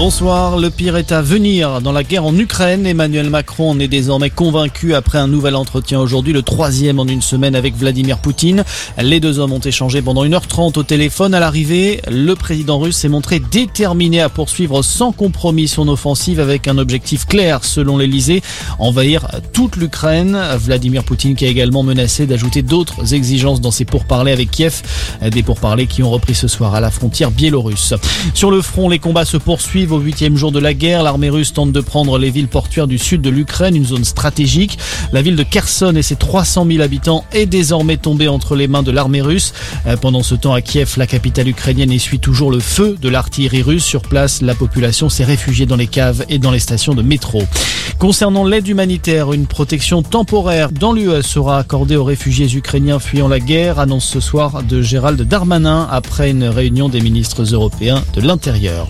Bonsoir, le pire est à venir dans la guerre en Ukraine. Emmanuel Macron en est désormais convaincu après un nouvel entretien aujourd'hui, le troisième en une semaine avec Vladimir Poutine. Les deux hommes ont échangé pendant 1h30 au téléphone. À l'arrivée, le président russe s'est montré déterminé à poursuivre sans compromis son offensive avec un objectif clair, selon l'Elysée, envahir toute l'Ukraine. Vladimir Poutine qui a également menacé d'ajouter d'autres exigences dans ses pourparlers avec Kiev, des pourparlers qui ont repris ce soir à la frontière biélorusse. Sur le front, les combats se poursuivent au huitième jour de la guerre. L'armée russe tente de prendre les villes portuaires du sud de l'Ukraine, une zone stratégique. La ville de Kherson et ses 300 000 habitants est désormais tombée entre les mains de l'armée russe. Euh, pendant ce temps, à Kiev, la capitale ukrainienne essuie toujours le feu de l'artillerie russe. Sur place, la population s'est réfugiée dans les caves et dans les stations de métro. Concernant l'aide humanitaire, une protection temporaire dans l'UE sera accordée aux réfugiés ukrainiens fuyant la guerre, annonce ce soir de Gérald Darmanin après une réunion des ministres européens de l'Intérieur.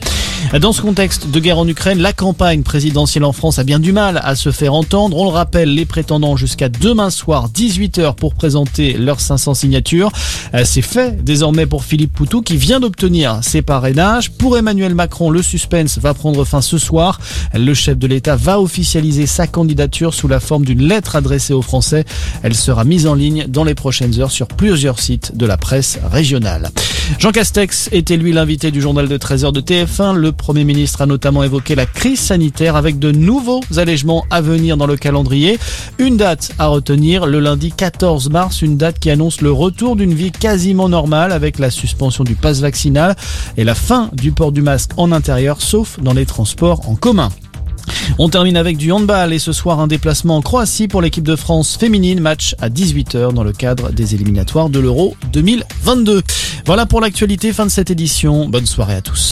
Dans ce contexte de guerre en Ukraine, la campagne présidentielle en France a bien du mal à se faire entendre. On le rappelle, les prétendants jusqu'à demain soir, 18h, pour présenter leurs 500 signatures. Euh, c'est fait désormais pour Philippe Poutou qui vient d'obtenir ses parrainages. Pour Emmanuel Macron, le suspense va prendre fin ce soir. Le chef de l'État va officialiser sa candidature sous la forme d'une lettre adressée aux Français. Elle sera mise en ligne dans les prochaines heures sur plusieurs sites de la presse régionale. Jean Castex était lui l'invité du journal de 13h de TF1. Le Premier ministre a notamment évoqué la crise sanitaire avec de nouveaux allègements à venir dans le calendrier. Une date à retenir, le lundi 14 mars, une date qui annonce le retour d'une vie quasiment normale avec la suspension du pass vaccinal et la fin du port du masque en intérieur, sauf dans les transports en commun. On termine avec du handball et ce soir un déplacement en Croatie pour l'équipe de France féminine, match à 18h dans le cadre des éliminatoires de l'Euro 2022. Voilà pour l'actualité, fin de cette édition. Bonne soirée à tous.